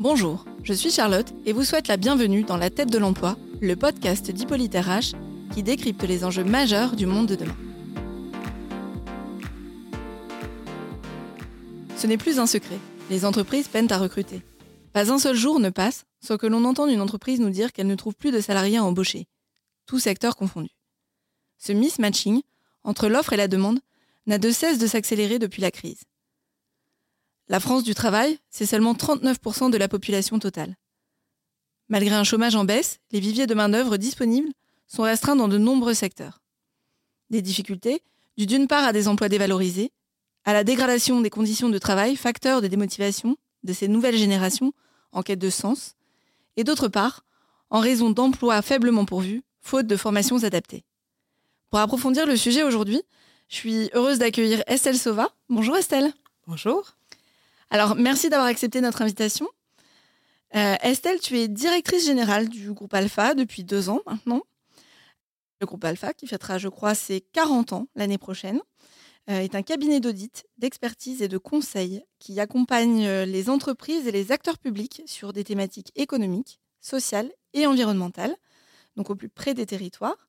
Bonjour, je suis Charlotte et vous souhaite la bienvenue dans La tête de l'emploi, le podcast d'Hippolyte RH qui décrypte les enjeux majeurs du monde de demain. Ce n'est plus un secret, les entreprises peinent à recruter. Pas un seul jour ne passe sans que l'on entende une entreprise nous dire qu'elle ne trouve plus de salariés à embaucher, tout secteur confondu. Ce mismatching entre l'offre et la demande n'a de cesse de s'accélérer depuis la crise. La France du travail, c'est seulement 39% de la population totale. Malgré un chômage en baisse, les viviers de main-d'œuvre disponibles sont restreints dans de nombreux secteurs. Des difficultés, dues d'une part à des emplois dévalorisés, à la dégradation des conditions de travail, facteur de démotivation de ces nouvelles générations en quête de sens, et d'autre part, en raison d'emplois faiblement pourvus, faute de formations adaptées. Pour approfondir le sujet aujourd'hui, je suis heureuse d'accueillir Estelle Sova. Bonjour Estelle. Bonjour. Alors, merci d'avoir accepté notre invitation. Euh, Estelle, tu es directrice générale du groupe Alpha depuis deux ans maintenant. Le groupe Alpha, qui fêtera, je crois, ses 40 ans l'année prochaine, euh, est un cabinet d'audit, d'expertise et de conseil qui accompagne euh, les entreprises et les acteurs publics sur des thématiques économiques, sociales et environnementales, donc au plus près des territoires.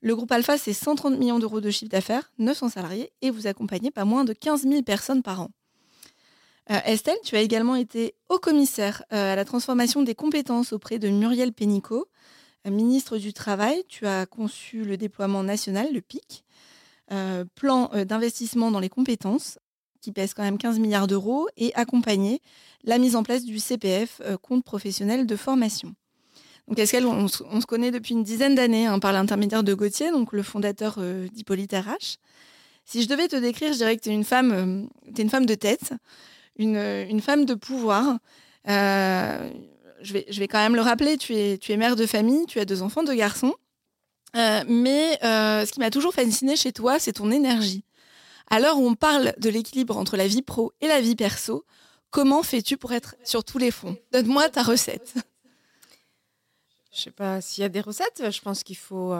Le groupe Alpha, c'est 130 millions d'euros de chiffre d'affaires, 900 salariés, et vous accompagnez pas moins de 15 000 personnes par an. Euh, Estelle, tu as également été haut commissaire euh, à la transformation des compétences auprès de Muriel Pénicaud, euh, ministre du Travail. Tu as conçu le déploiement national, le PIC, plan d'investissement dans les compétences, qui pèse quand même 15 milliards d'euros, et accompagné la mise en place du CPF, compte professionnel de formation. Donc Estelle, on, se connaît depuis une dizaine d'années hein, par l'intermédiaire de Gauthier, donc le fondateur d'Hippolyte RH. Si je devais te décrire, je dirais que tu une es une femme de tête une, femme de pouvoir. Euh, je, vais, quand même le rappeler, tu es, mère de famille, tu as deux enfants, deux garçons. Euh, mais euh, ce qui m'a toujours fasciné chez toi, c'est ton énergie. Où on parle de l'équilibre entre la vie pro et la vie perso, comment fais-tu pour être sur tous les fonds Donne-moi ta recette. Je sais pas s'il y a des recettes. Je pense qu'il faut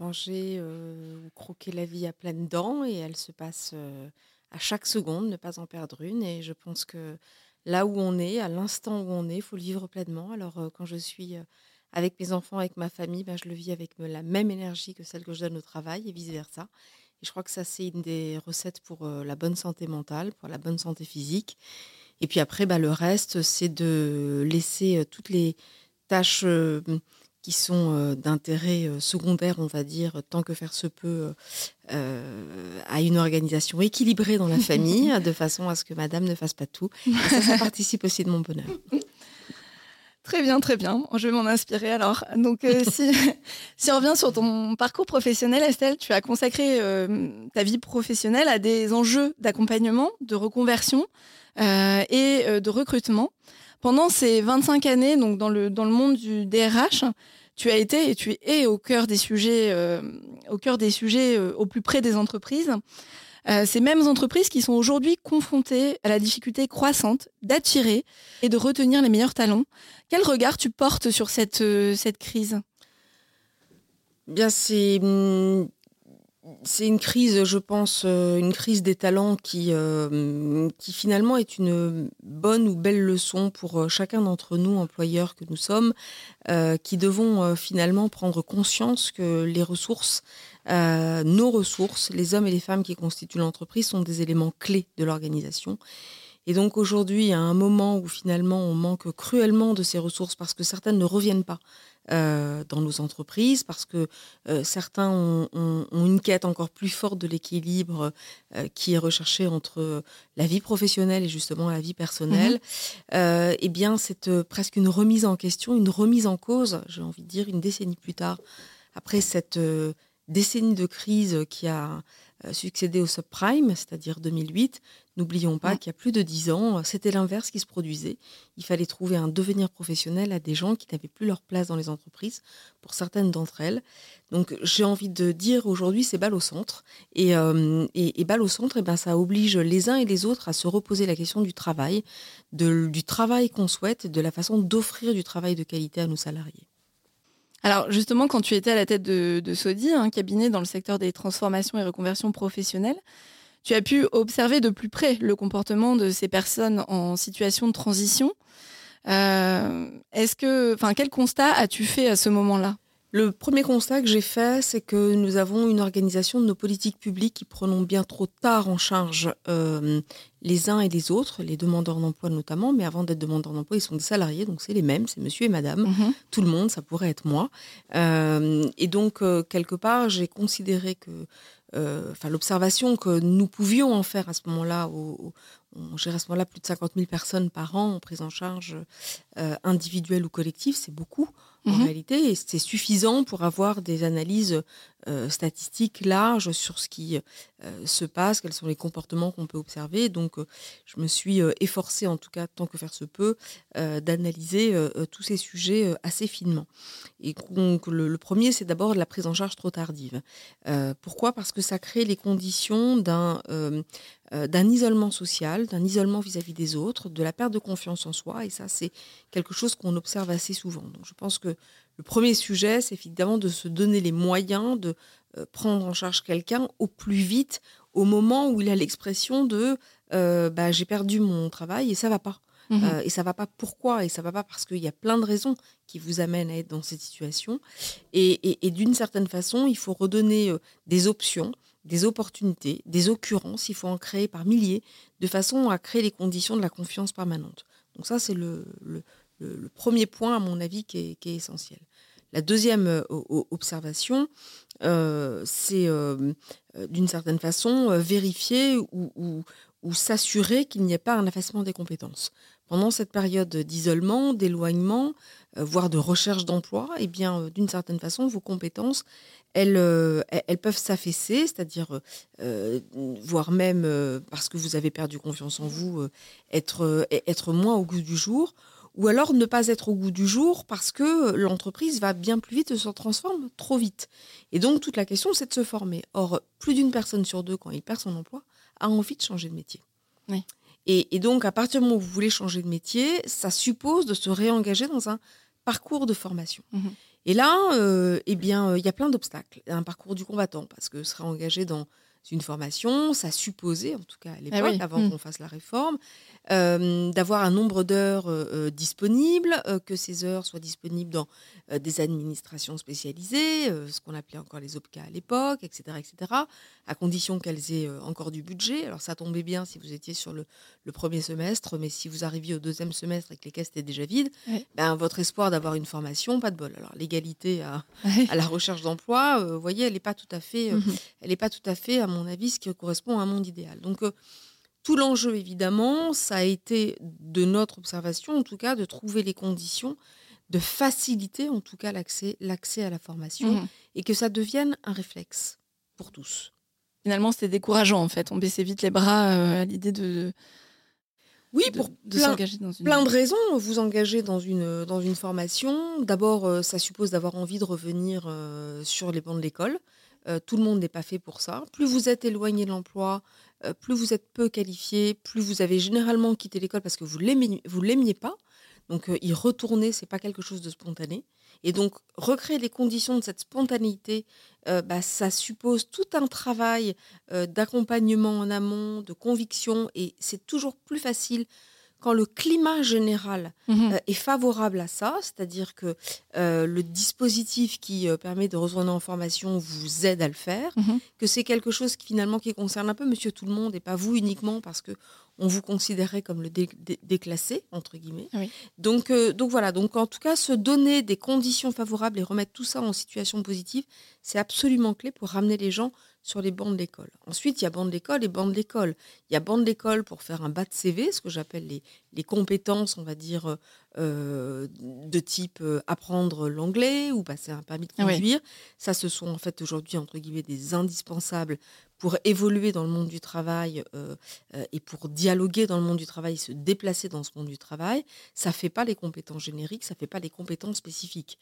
manger ou croquer la vie à pleines dents et elle se passe à chaque seconde, ne pas en perdre une. Et je pense que là où on est, à l'instant où on est, il faut le vivre pleinement. Alors euh, quand je suis euh, avec mes enfants, avec ma famille, ben, je le vis avec la même énergie que celle que je donne au travail et vice-versa. Et je crois que ça, c'est une des recettes pour euh, la bonne santé mentale, pour la bonne santé physique. Et puis après, ben, le reste, c'est de laisser toutes les tâches qui sont euh, d'intérêt euh, secondaire, on va dire, tant que faire se peut, euh, à une organisation équilibrée dans la famille, de façon à ce que madame ne fasse pas tout. ça, ça participe aussi de mon bonheur. Très bien, très bien. Je vais m'en inspirer alors. Donc, si, si on revient sur ton parcours professionnel, Estelle, tu as consacré ta vie professionnelle à des enjeux d'accompagnement, de reconversion et de recrutement. Pendant ces 25 années, donc dans le, dans le monde du DRH, tu as été et tu es au cœur des sujets, euh, au cœur des sujets euh, au plus près des entreprises. Euh, ces mêmes entreprises qui sont aujourd'hui confrontées à la difficulté croissante d'attirer et de retenir les meilleurs talents. Quel regard tu portes sur cette, cette crise? Bien, c'est hum, c'est une crise, je pense, euh, une crise des talents qui, euh, qui finalement est une bonne ou belle leçon pour euh, chacun d'entre nous, employeurs que nous sommes, qui devons finalement prendre conscience que les ressources, nos ressources, les hommes et les femmes qui constituent l'entreprise sont des éléments clés de l'organisation. Et donc aujourd'hui, à un moment où finalement on manque cruellement de ces ressources parce que certaines ne reviennent pas euh, dans nos entreprises parce que euh, certains ont, une quête encore plus forte de l'équilibre euh, qui est recherché entre la vie professionnelle et justement la vie personnelle, mmh eh bien c'est presque une remise en question, une remise en cause, j'ai envie de dire, une décennie plus tard, après cette décennie de crise qui a succédé au subprime, c'est-à-dire 2008, N'oublions pas qu'il y a plus de dix ans, c'était l'inverse qui se produisait. Il fallait trouver un devenir professionnel à des gens qui n'avaient plus leur place dans les entreprises, pour certaines d'entre elles. Donc j'ai envie de dire aujourd'hui, c'est balle au centre. Et, euh, et, balle au centre, et eh ben, ça oblige les uns et les autres à se reposer la question du travail, du travail qu'on souhaite, de la façon d'offrir du travail de qualité à nos salariés. Alors justement, quand tu étais à la tête de, de Sodi, un cabinet dans le secteur des transformations et reconversions professionnelles, tu as pu observer de plus près le comportement de ces personnes en situation de transition. Est-ce que, enfin, quel constat as-tu fait à ce moment-là? Le premier constat que j'ai fait, c'est que nous avons une organisation de nos politiques publiques qui prenons bien trop tard en charge euh, les uns et les autres, les demandeurs d'emploi notamment, mais avant d'être demandeurs d'emploi, ils sont des salariés, donc c'est les mêmes, c'est monsieur et madame, mhm. tout le monde, ça pourrait être moi. Euh, et donc, euh, quelque part, j'ai considéré que, enfin, l'observation que nous pouvions en faire à ce moment-là, on gère à ce moment-là plus de 50 000 personnes par an en prise en charge individuelle ou collective, c'est beaucoup en mmh réalité, c'est suffisant pour avoir des analyses euh, statistiques larges sur ce qui euh, se passe, quels sont les comportements qu'on peut observer. Donc, euh, je me suis efforcée, en tout cas, tant que faire se peut, d'analyser tous ces sujets assez finement. Et donc, le, premier, c'est d'abord la prise en charge trop tardive. pourquoi? Parce que ça crée les conditions d'un d'un isolement social, d'un isolement vis-à-vis des autres, de la perte de confiance en soi. Et ça, c'est quelque chose qu'on observe assez souvent. Donc, je pense que le premier sujet, c'est évidemment de se donner les moyens de euh, prendre en charge quelqu'un au plus vite, au moment où il a l'expression de euh, bah, j'ai perdu mon travail et ça va pas. Mmh euh, et ça va pas pourquoi? Et ça va pas parce qu'il y a plein de raisons qui vous amènent à être dans cette situation. Et, d'une certaine façon, il faut redonner des options, des opportunités, des occurrences. Il faut en créer par milliers, de façon à créer les conditions de la confiance permanente. Donc ça, c'est le, le, premier point, à mon avis, qui est, essentiel. La deuxième euh, observation, euh, c'est euh, d'une certaine façon vérifier ou, s'assurer qu'il n'y ait pas un effacement des compétences. Pendant cette période d'isolement, d'éloignement, voire de recherche d'emploi, eh bien, d'une certaine façon, vos compétences, elles, elles peuvent s'affaisser, c'est-à-dire, voire même, parce que vous avez perdu confiance en vous, être, être moins au goût du jour, ou alors ne pas être au goût du jour parce que l'entreprise va bien plus vite et se transforme trop vite. Et donc toute la question, c'est de se former. Or, plus d'une personne sur deux, quand il perd son emploi, a envie de changer de métier. Et, donc, à partir du moment où vous voulez changer de métier, ça suppose de se réengager dans un parcours de formation. Mhm. Et là, euh, eh bien, euh, il y a plein d'obstacles. Un parcours du combattant, parce que se réengager dans une formation, ça supposait, en tout cas à eh l'époque, avant mm. qu'on fasse la réforme, d'avoir un nombre d'heures euh, euh, disponibles, que ces heures soient disponibles dans des administrations spécialisées, ce qu'on appelait encore les OPCA à l'époque, etc., etc., à condition qu'elles aient encore du budget. Alors ça tombait bien si vous étiez sur le, premier semestre, mais si vous arriviez au deuxième semestre et que les caisses étaient déjà vides, ben, votre espoir d'avoir une formation, pas de bol. Alors l'égalité à, la recherche d'emploi, vous voyez, elle n'est pas tout à fait, elle n'est pas tout à fait, à mon avis, ce qui correspond à un monde idéal. Donc tout l'enjeu, évidemment, ça a été, de notre observation en tout cas, de trouver les conditions de faciliter en tout cas l'accès, l'accès à la formation mmh. et que ça devienne un réflexe pour tous. Finalement, c'était décourageant en fait. On baissait vite les bras euh, à l'idée de. Oui, pour plein, dans une... plein de raisons. Vous engager dans une, dans une formation, d'abord, euh, ça suppose d'avoir envie de revenir euh, sur les bancs de l'école. tout le monde n'est pas fait pour ça. Plus vous êtes éloigné de l'emploi, euh, plus vous êtes peu qualifié, plus vous avez généralement quitté l'école parce que vous vous l'aimiez pas. Donc euh, y retourner, c'est pas quelque chose de spontané. Et donc recréer les conditions de cette spontanéité, euh, bah, ça suppose tout un travail d'accompagnement en amont, de conviction, et c'est toujours plus facile quand le climat général mmh est favorable à ça, c'est-à-dire que le dispositif qui permet de rejoindre en formation vous aide à le faire, mmh que c'est quelque chose qui finalement qui concerne un peu Monsieur tout le monde et pas vous uniquement parce que on vous considérait comme le déclassé entre guillemets. Donc donc voilà, donc en tout cas se donner des conditions favorables et remettre tout ça en situation positive, c'est absolument clé pour ramener les gens sur les bancs de l'école. Ensuite, il y a bancs de l'école et bancs de l'école. Il y a bancs de l'école pour faire un bas de CV, ce que j'appelle les, les, compétences, on va dire, euh, de type euh, apprendre l'anglais ou passer un permis de conduire. Ça, ce sont en fait aujourd'hui, entre guillemets, des indispensables pour évoluer dans le monde du travail euh, et pour dialoguer dans le monde du travail, se déplacer dans ce monde du travail. Ça ne fait pas les compétences génériques, ça ne fait pas les compétences spécifiques.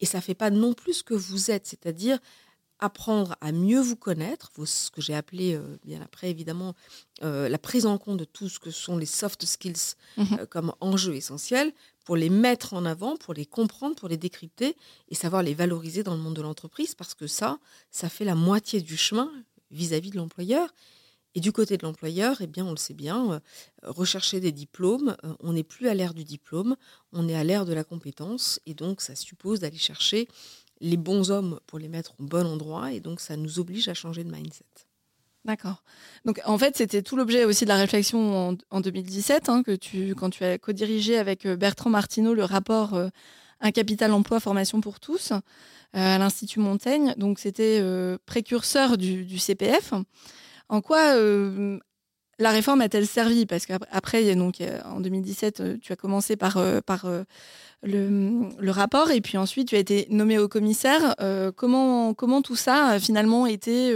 Et ça ne fait pas non plus ce que vous êtes, c'est-à-dire apprendre à mieux vous connaître, ce que j'ai appelé euh, bien après évidemment euh, la prise en compte de tout ce que sont les soft skills mmh euh, comme enjeux essentiels, pour les mettre en avant, pour les comprendre, pour les décrypter et savoir les valoriser dans le monde de l'entreprise, parce que ça, ça fait la moitié du chemin vis-à-vis de l'employeur. Et du côté de l'employeur, eh bien, on le sait bien, rechercher des diplômes, on n'est plus à l'ère du diplôme, on est à l'ère de la compétence. Et donc, ça suppose d'aller chercher les bons hommes pour les mettre au bon endroit. Et donc, ça nous oblige à changer de mindset. D'accord. Donc en fait, c'était tout l'objet aussi de la réflexion en, 2017, hein, que tu, quand tu as co-dirigé avec euh, Bertrand Martineau le rapport Un capital emploi formation pour tous à l'Institut Montaigne. Donc c'était précurseur du, du, CPF. En quoi euh, la réforme a-t-elle servi? Parce qu'après, donc, en 2017, euh, tu as commencé par, euh, par le, rapport et puis ensuite tu as été nommé au commissaire. comment, comment tout ça a finalement été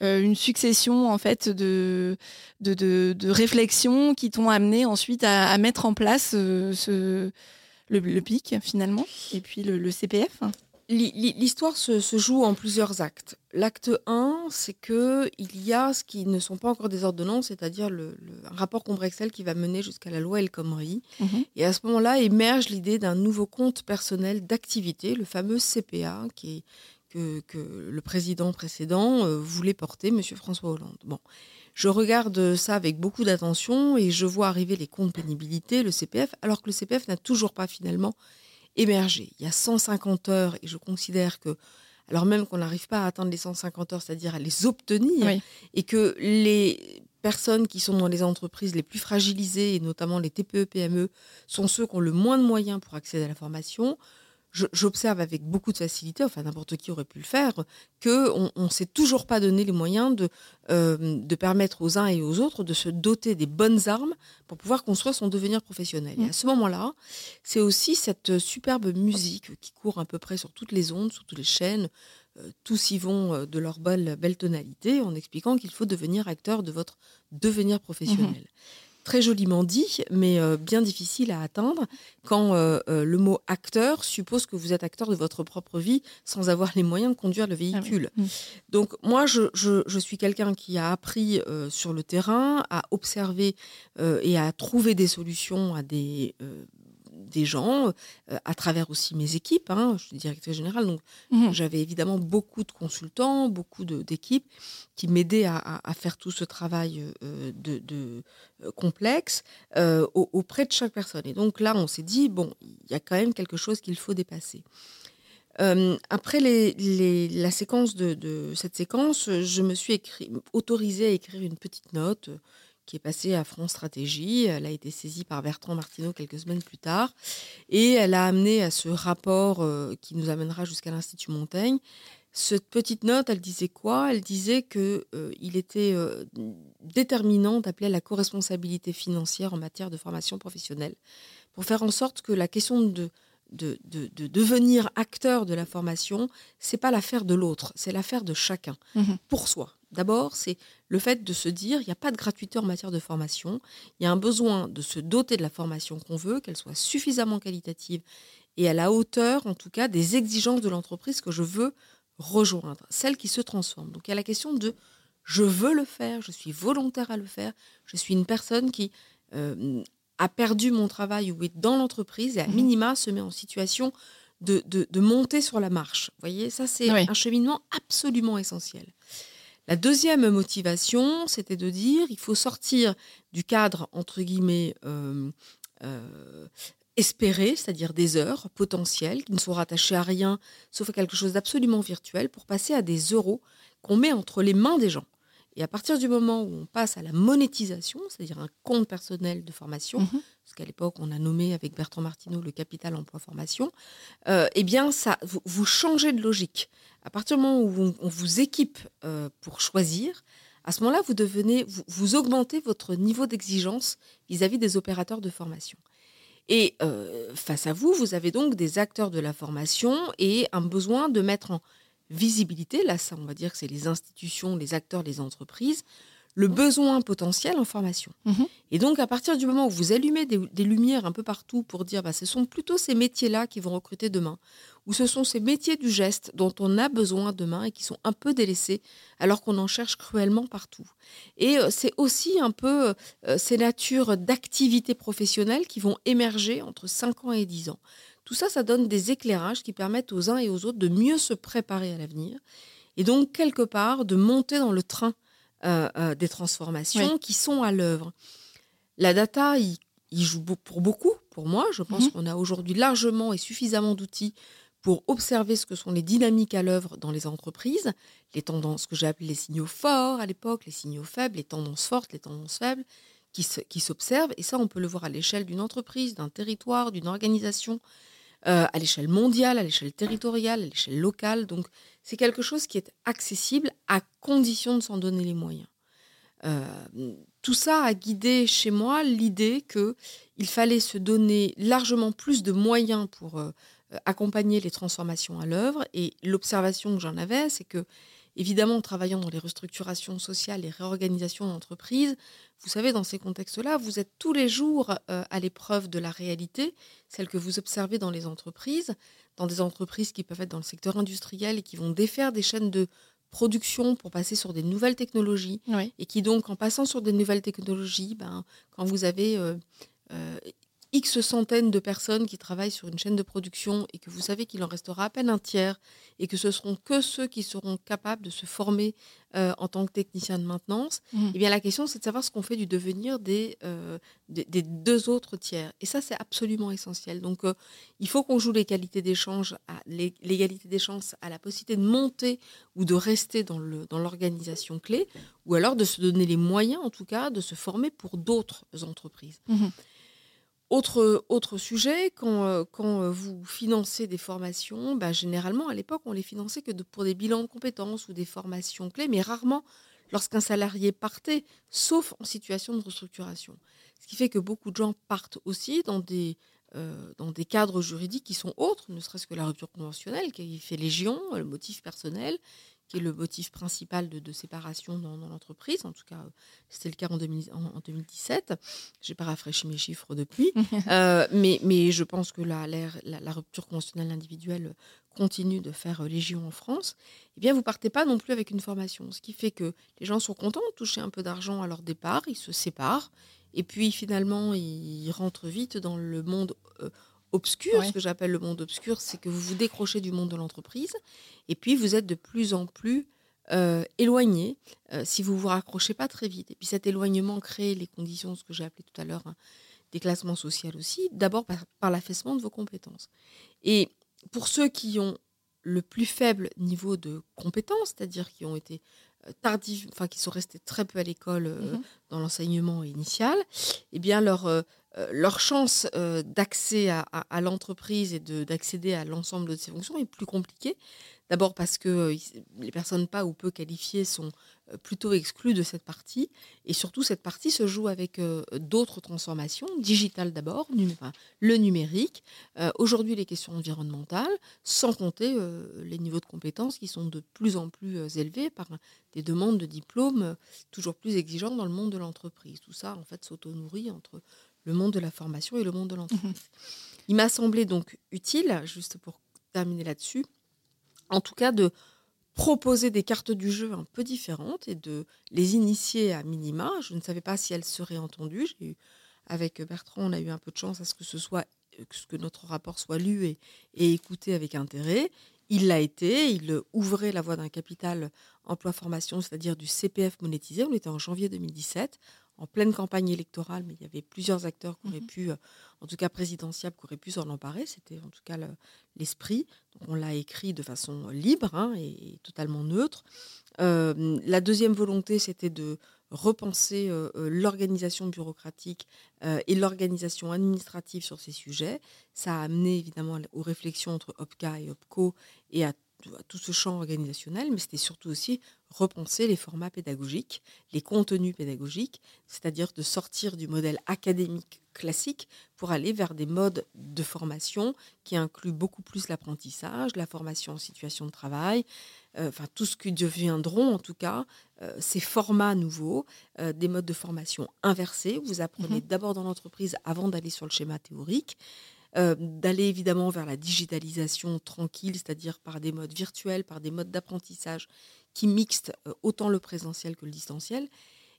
une succession en fait de, de, réflexions qui t'ont amené ensuite à, mettre en place ce, le, PIC finalement et puis le CPF L'histoire se, joue en plusieurs actes. L'acte 1, c'est qu'il y a ce qui ne sont pas encore des ordonnances, c'est-à-dire le, un rapport Combrexel qui va mener jusqu'à la loi El Khomri. Mhm. Et à ce moment-là émerge l'idée d'un nouveau compte personnel d'activité, le fameux CPA, qui que, le président précédent euh, voulait porter, M. François Hollande. Bon. Je regarde ça avec beaucoup d'attention et je vois arriver les comptes pénibilité, le CPF, alors que le CPF n'a toujours pas finalement émerger. Il y a 150 heures et je considère que, alors même qu'on n'arrive pas à atteindre les 150 heures, c'est-à-dire à les obtenir, et que les personnes qui sont dans les entreprises les plus fragilisées, et notamment les TPE-PME, sont ceux qui ont le moins de moyens pour accéder à la formation, j'observe avec beaucoup de facilité, enfin n'importe qui aurait pu le faire, qu'on ne s'est toujours pas donné les moyens de, euh, de permettre aux uns et aux autres de se doter des bonnes armes pour pouvoir construire son devenir professionnel. Et à ce moment-là, c'est aussi cette superbe musique qui court à peu près sur toutes les ondes, sur toutes les chaînes, euh, tous y vont euh, de leur belle, belle tonalité en expliquant qu'il faut devenir acteur de votre devenir professionnel. Mmh très joliment dit, mais euh, bien difficile à atteindre quand euh, euh, le mot acteur suppose que vous êtes acteur de votre propre vie sans avoir les moyens de conduire le véhicule. Ah mm. Donc moi, je, je suis quelqu'un qui a appris sur le terrain, à observer et à trouver des solutions à des des gens, euh, à travers aussi mes équipes. Hein, je suis directrice générale, donc mmh j'avais évidemment beaucoup de consultants, beaucoup d'équipes qui m'aidaient à, faire tout ce travail euh, de, euh, complexe auprès de chaque personne. Et donc là, on s'est dit, bon, il y a quand même quelque chose qu'il faut dépasser. après les, la séquence de, de, cette séquence, je me suis écrit, autorisée à écrire une petite note qui est passée à France Stratégie. Elle a été saisie par Bertrand Martineau quelques semaines plus tard. Et elle a amené à ce rapport euh, qui nous amènera jusqu'à l'Institut Montaigne. Cette petite note, elle disait quoi? Elle disait qu'il euh, était euh, déterminant d'appeler à la co-responsabilité financière en matière de formation professionnelle pour faire en sorte que la question de de, devenir acteur de la formation, c'est pas l'affaire de l'autre, c'est l'affaire de chacun, mmh pour soi. D'abord, c'est le fait de se dire, il n'y a pas de gratuité en matière de formation, il y a un besoin de se doter de la formation qu'on veut, qu'elle soit suffisamment qualitative et à la hauteur, en tout cas, des exigences de l'entreprise que je veux rejoindre, celle qui se transforme. Donc il y a la question de je veux le faire, je suis volontaire à le faire, je suis une personne qui euh, a perdu mon travail ou est dans l'entreprise et à mmh minima se met en situation de, de, monter sur la marche. Vous voyez, ça c'est un cheminement absolument essentiel. La deuxième motivation, c'était de dire il faut sortir du cadre, entre guillemets, euh, euh, espéré, c'est-à-dire des heures potentielles qui ne sont rattachées à rien, sauf à quelque chose d'absolument virtuel, pour passer à des euros qu'on met entre les mains des gens. Et à partir du moment où on passe à la monétisation, c'est-à-dire un compte personnel de formation, mhm. ce qu'à l'époque on a nommé avec Bertrand Martineau le capital emploi formation, euh, eh bien ça, vous, changez de logique. À partir du moment où on vous équipe euh, pour choisir, à ce moment-là, vous devenez, vous, augmentez votre niveau d'exigence vis-à-vis des opérateurs de formation. Et euh, face à vous, vous avez donc des acteurs de la formation et un besoin de mettre en visibilité, là ça on va dire que c'est les institutions, les acteurs, les entreprises, le besoin potentiel en formation. Mhm. Et donc à partir du moment où vous allumez des, lumières un peu partout pour dire bah, ce sont plutôt ces métiers-là qui vont recruter demain, ou ce sont ces métiers du geste dont on a besoin demain et qui sont un peu délaissés alors qu'on en cherche cruellement partout. Et euh, c'est aussi un peu euh, ces natures d'activités professionnelles qui vont émerger entre 5 ans et 10 ans. Tout ça, ça donne des éclairages qui permettent aux uns et aux autres de mieux se préparer à l'avenir et donc quelque part de monter dans le train des transformations qui sont à l'œuvre. La data, il, joue pour beaucoup, pour moi. Je pense mhm. qu'on a aujourd'hui largement et suffisamment d'outils pour observer ce que sont les dynamiques à l'œuvre dans les entreprises, les tendances que j'ai appelées les signaux forts à l'époque, les signaux faibles, les tendances fortes, les tendances faibles, qui s'observent. Et ça, on peut le voir à l'échelle d'une entreprise, d'un territoire, d'une organisation, euh, à l'échelle mondiale, à l'échelle territoriale, à l'échelle locale. Donc, c'est quelque chose qui est accessible à condition de s'en donner les moyens. Euh, tout ça a guidé chez moi l'idée qu'il fallait se donner largement plus de moyens pour euh, accompagner les transformations à l'œuvre. Et l'observation que j'en avais, c'est que, évidemment, en travaillant dans les restructurations sociales, les réorganisations d'entreprises, vous savez, dans ces contextes-là, vous êtes tous les jours euh, à l'épreuve de la réalité, celle que vous observez dans les entreprises, dans des entreprises qui peuvent être dans le secteur industriel et qui vont défaire des chaînes de production pour passer sur des nouvelles technologies. Et qui donc, en passant sur des nouvelles technologies, ben, quand vous avez euh, X centaines de personnes qui travaillent sur une chaîne de production et que vous savez qu'il en restera à peine un tiers et que ce seront que ceux qui seront capables de se former euh, en tant que technicien de maintenance, mmh. eh bien la question c'est de savoir ce qu'on fait du devenir des, euh, des, deux autres tiers. Et ça c'est absolument essentiel. Donc euh, il faut qu'on joue l'égalité des chances, l'égalité des chances à la possibilité de monter ou de rester dans l'organisation dans clé, ou alors de se donner les moyens en tout cas de se former pour d'autres entreprises. Mmh. Autre, autre sujet, quand, euh, quand euh, vous financez des formations, bah, généralement à l'époque on les finançait que pour des bilans de compétences ou des formations clés, mais rarement lorsqu'un salarié partait, sauf en situation de restructuration. Ce qui fait que beaucoup de gens partent aussi dans des, euh, dans des cadres juridiques qui sont autres, ne serait-ce que la rupture conventionnelle, qui fait légion, le motif personnel, qui est le motif principal de, séparation dans, l'entreprise. En tout cas, c'était le cas en, 2017. Je n'ai pas rafraîchi mes chiffres depuis. Euh, mais, mais je pense que la, la, rupture conventionnelle individuelle continue de faire euh, légion en France. Eh bien, vous partez pas non plus avec une formation. Ce qui fait que les gens sont contents de toucher un peu d'argent à leur départ, ils se séparent. Et puis finalement, ils rentrent vite dans le monde euh, obscur, ce que j'appelle le monde obscur, c'est que vous vous décrochez du monde de l'entreprise et puis vous êtes de plus en plus euh, éloigné euh, si vous vous raccrochez pas très vite. Et puis cet éloignement crée les conditions, ce que j'ai appelé tout à l'heure, hein, des classements sociaux aussi, d'abord par, l'affaissement de vos compétences. Et pour ceux qui ont le plus faible niveau de compétences, c'est-à-dire qui ont été euh, tardifs, enfin qui sont restés très peu à l'école mmh dans l'enseignement initial, eh bien leur euh, leur chance euh, d'accès à, l'entreprise et d'accéder à l'ensemble de ses fonctions est plus compliquée. D'abord parce que euh, les personnes pas ou peu qualifiées sont plutôt exclues de cette partie. Et surtout, cette partie se joue avec d'autres transformations, digitales d'abord, le numérique, aujourd'hui les questions environnementales, sans compter les niveaux de compétences qui sont de plus en plus élevés par des demandes de diplômes toujours plus exigeantes dans le monde de l'entreprise. Tout ça, en fait, s'auto-nourrit entre le monde de la formation et le monde de l'entreprise. Mhm. Il m'a semblé donc utile, juste pour terminer là-dessus, en tout cas de proposer des cartes du jeu un peu différentes et de les initier à minima. Je ne savais pas si elles seraient entendues. Eu, avec Bertrand, on a eu un peu de chance à ce que ce que notre rapport soit lu et, et écouté avec intérêt. Il l'a été, il ouvrait la voie d'un capital emploi-formation, c'est-à-dire du CPF monétisé. On était en janvier 2017 en pleine campagne électorale, mais il y avait plusieurs acteurs qui auraient mmh pu, euh, en tout cas présidentiables, qui auraient pu s'en emparer. C'était en tout cas l'esprit. on l'a écrit de façon libre hein, et, totalement neutre. Euh, la deuxième volonté, c'était de repenser euh, l'organisation bureaucratique et l'organisation administrative sur ces sujets. Ça a amené évidemment aux réflexions entre OPCA et OPCO et à tout ce champ organisationnel, mais c'était surtout aussi repenser les formats pédagogiques, les contenus pédagogiques, c'est-à-dire de sortir du modèle académique classique pour aller vers des modes de formation qui incluent beaucoup plus l'apprentissage, la formation en situation de travail, euh, enfin tout ce que deviendront en tout cas euh, ces formats nouveaux, euh, des modes de formation inversés. Vous apprenez mmh d'abord dans l'entreprise avant d'aller sur le schéma théorique. Euh, d'aller évidemment vers la digitalisation tranquille, c'est-à-dire par des modes virtuels, par des modes d'apprentissage qui mixent euh, autant le présentiel que le distanciel.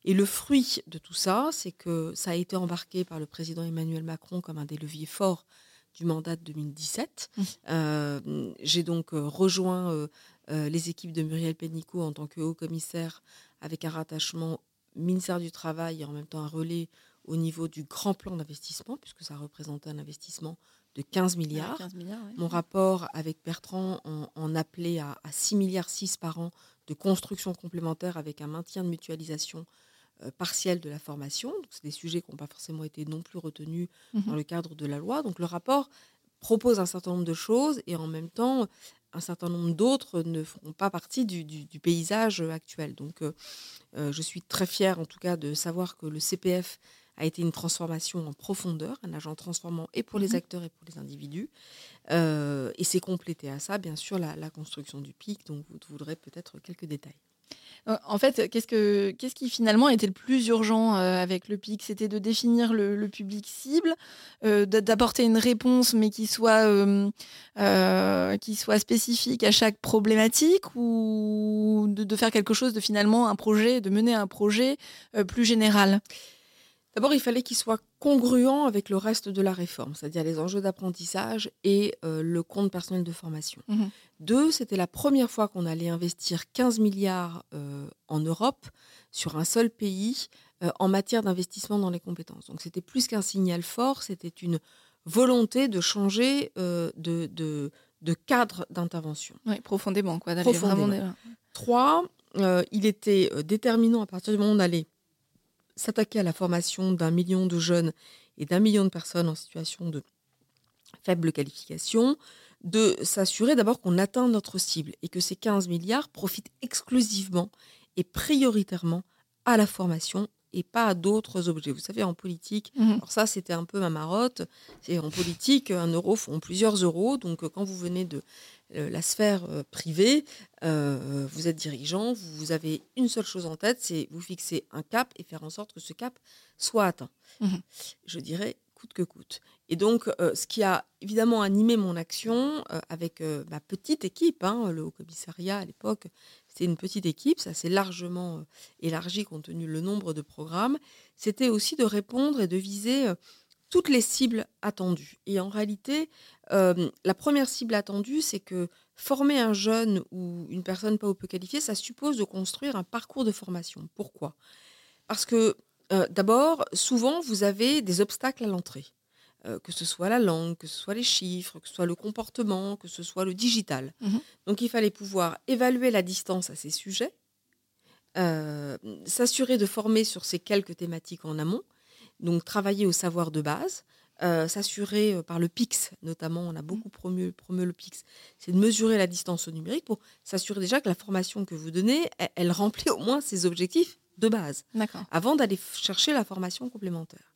Et le fruit de tout ça, c'est que ça a été embarqué par le président Emmanuel Macron comme un des leviers forts du mandat de 2017. Mmh. Euh, j'ai donc rejoint les équipes de Muriel Pénicaud en tant que haut commissaire avec un rattachement ministère du Travail et en même temps un relais au niveau du grand plan d'investissement, puisque ça représentait un investissement de 15 milliards. Mon rapport avec Bertrand en, appelait à, 6 milliards 6 par an de construction complémentaire avec un maintien de mutualisation euh, partielle de la formation. C'est des sujets qui n'ont pas forcément été non plus retenus mhm. dans le cadre de la loi. Donc le rapport propose un certain nombre de choses et en même temps, un certain nombre d'autres ne feront pas partie du, paysage actuel. Donc euh, euh, je suis très fière en tout cas de savoir que le CPF a été une transformation en profondeur, un agent transformant et pour les mhm. acteurs et pour les individus. Euh, et c'est complété à ça, bien sûr, la, construction du PIC, dont vous voudrez peut-être quelques détails. Euh, en fait, qu'est-ce, que, qu'est-ce qui finalement était le plus urgent euh, avec le PIC? C'était de définir le, public cible, d'apporter une réponse, mais qui soit, qui soit spécifique à chaque problématique, ou de, de, faire quelque chose de finalement un projet, de mener un projet plus général? D'abord, il fallait qu'il soit congruent avec le reste de la réforme, c'est-à-dire les enjeux d'apprentissage et euh, le compte personnel de formation. Mhm. Deux, c'était la première fois qu'on allait investir 15 milliards euh, en Europe sur un seul pays euh, en matière d'investissement dans les compétences. Donc c'était plus qu'un signal fort, c'était une volonté de changer de, de, cadre d'intervention. Oui, profondément. Quoi, profondément. Trois, il était déterminant à partir du moment où on allait s'attaquer à la formation d'un million de jeunes et d'un million de personnes en situation de faible qualification, de s'assurer d'abord qu'on atteint notre cible et que ces 15 milliards profitent exclusivement et prioritairement à la formation et pas à d'autres objets. Vous savez, en politique, mmh alors ça c'était un peu ma marotte, c'est en politique, un euro font plusieurs euros, donc quand vous venez de euh, la sphère euh, privée, euh, vous êtes dirigeant, vous avez une seule chose en tête, c'est vous fixer un cap et faire en sorte que ce cap soit atteint. Mmh Je dirais coûte que coûte. Et donc, ce qui a évidemment animé mon action avec ma petite équipe, hein, le haut-commissariat à l'époque, c'était une petite équipe, ça s'est largement élargi compte tenu le nombre de programmes, c'était aussi de répondre et de viser toutes les cibles attendues. Et en réalité, euh, la première cible attendue, c'est que former un jeune ou une personne pas ou peu qualifiée, ça suppose de construire un parcours de formation. Pourquoi? Parce que euh, d'abord, souvent, vous avez des obstacles à l'entrée. Euh, que ce soit la langue, que ce soit les chiffres, que ce soit le comportement, que ce soit le digital. Mmh Donc il fallait pouvoir évaluer la distance à ces sujets, s'assurer de former sur ces quelques thématiques en amont, donc travailler au savoir de base, euh, s'assurer euh, par le PIX, notamment, on a beaucoup promu, le PIX, c'est de mesurer la distance au numérique pour s'assurer déjà que la formation que vous donnez, elle, remplit au moins ses objectifs de base, avant d'aller chercher la formation complémentaire.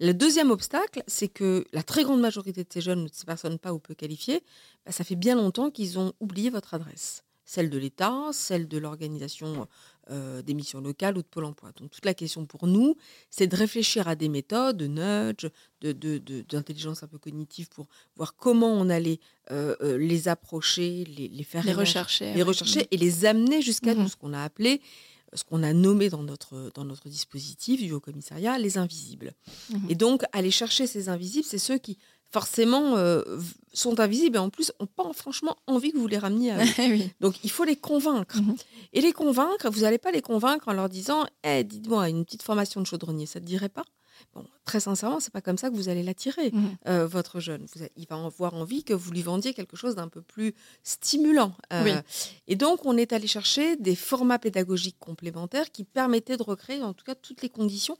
Le deuxième obstacle, c'est que la très grande majorité de ces jeunes de ces personnes pas ou peu qualifiées, bah, ça fait bien longtemps qu'ils ont oublié votre adresse, celle de l'État, celle de l'organisation euh, des missions locales ou de Pôle emploi. Donc toute la question pour nous, c'est de réfléchir à des méthodes de nudge, d'intelligence de, un peu cognitive pour voir comment on allait euh, les approcher, les, faire les rechercher, les rechercher et les amener jusqu'à mmh ce qu'on a appelé ce qu'on a nommé dans notre, dans notre dispositif du haut-commissariat, les invisibles. Mmh et donc, aller chercher ces invisibles, c'est ceux qui forcément euh, sont invisibles et en plus n'ont pas franchement envie que vous les rameniez à eux. Eh Donc il faut les convaincre. Mhm. Et les convaincre, vous n'allez pas les convaincre en leur disant hey, dites-moi, une petite formation de chaudronnier, ça ne te dirait pas? Bon, très sincèrement, c'est pas comme ça que vous allez l'attirer, mhm. euh, votre jeune. il va avoir envie que vous lui vendiez quelque chose d'un peu plus stimulant. Euh, et donc, on est allé chercher des formats pédagogiques complémentaires qui permettaient de recréer, en tout cas, toutes les conditions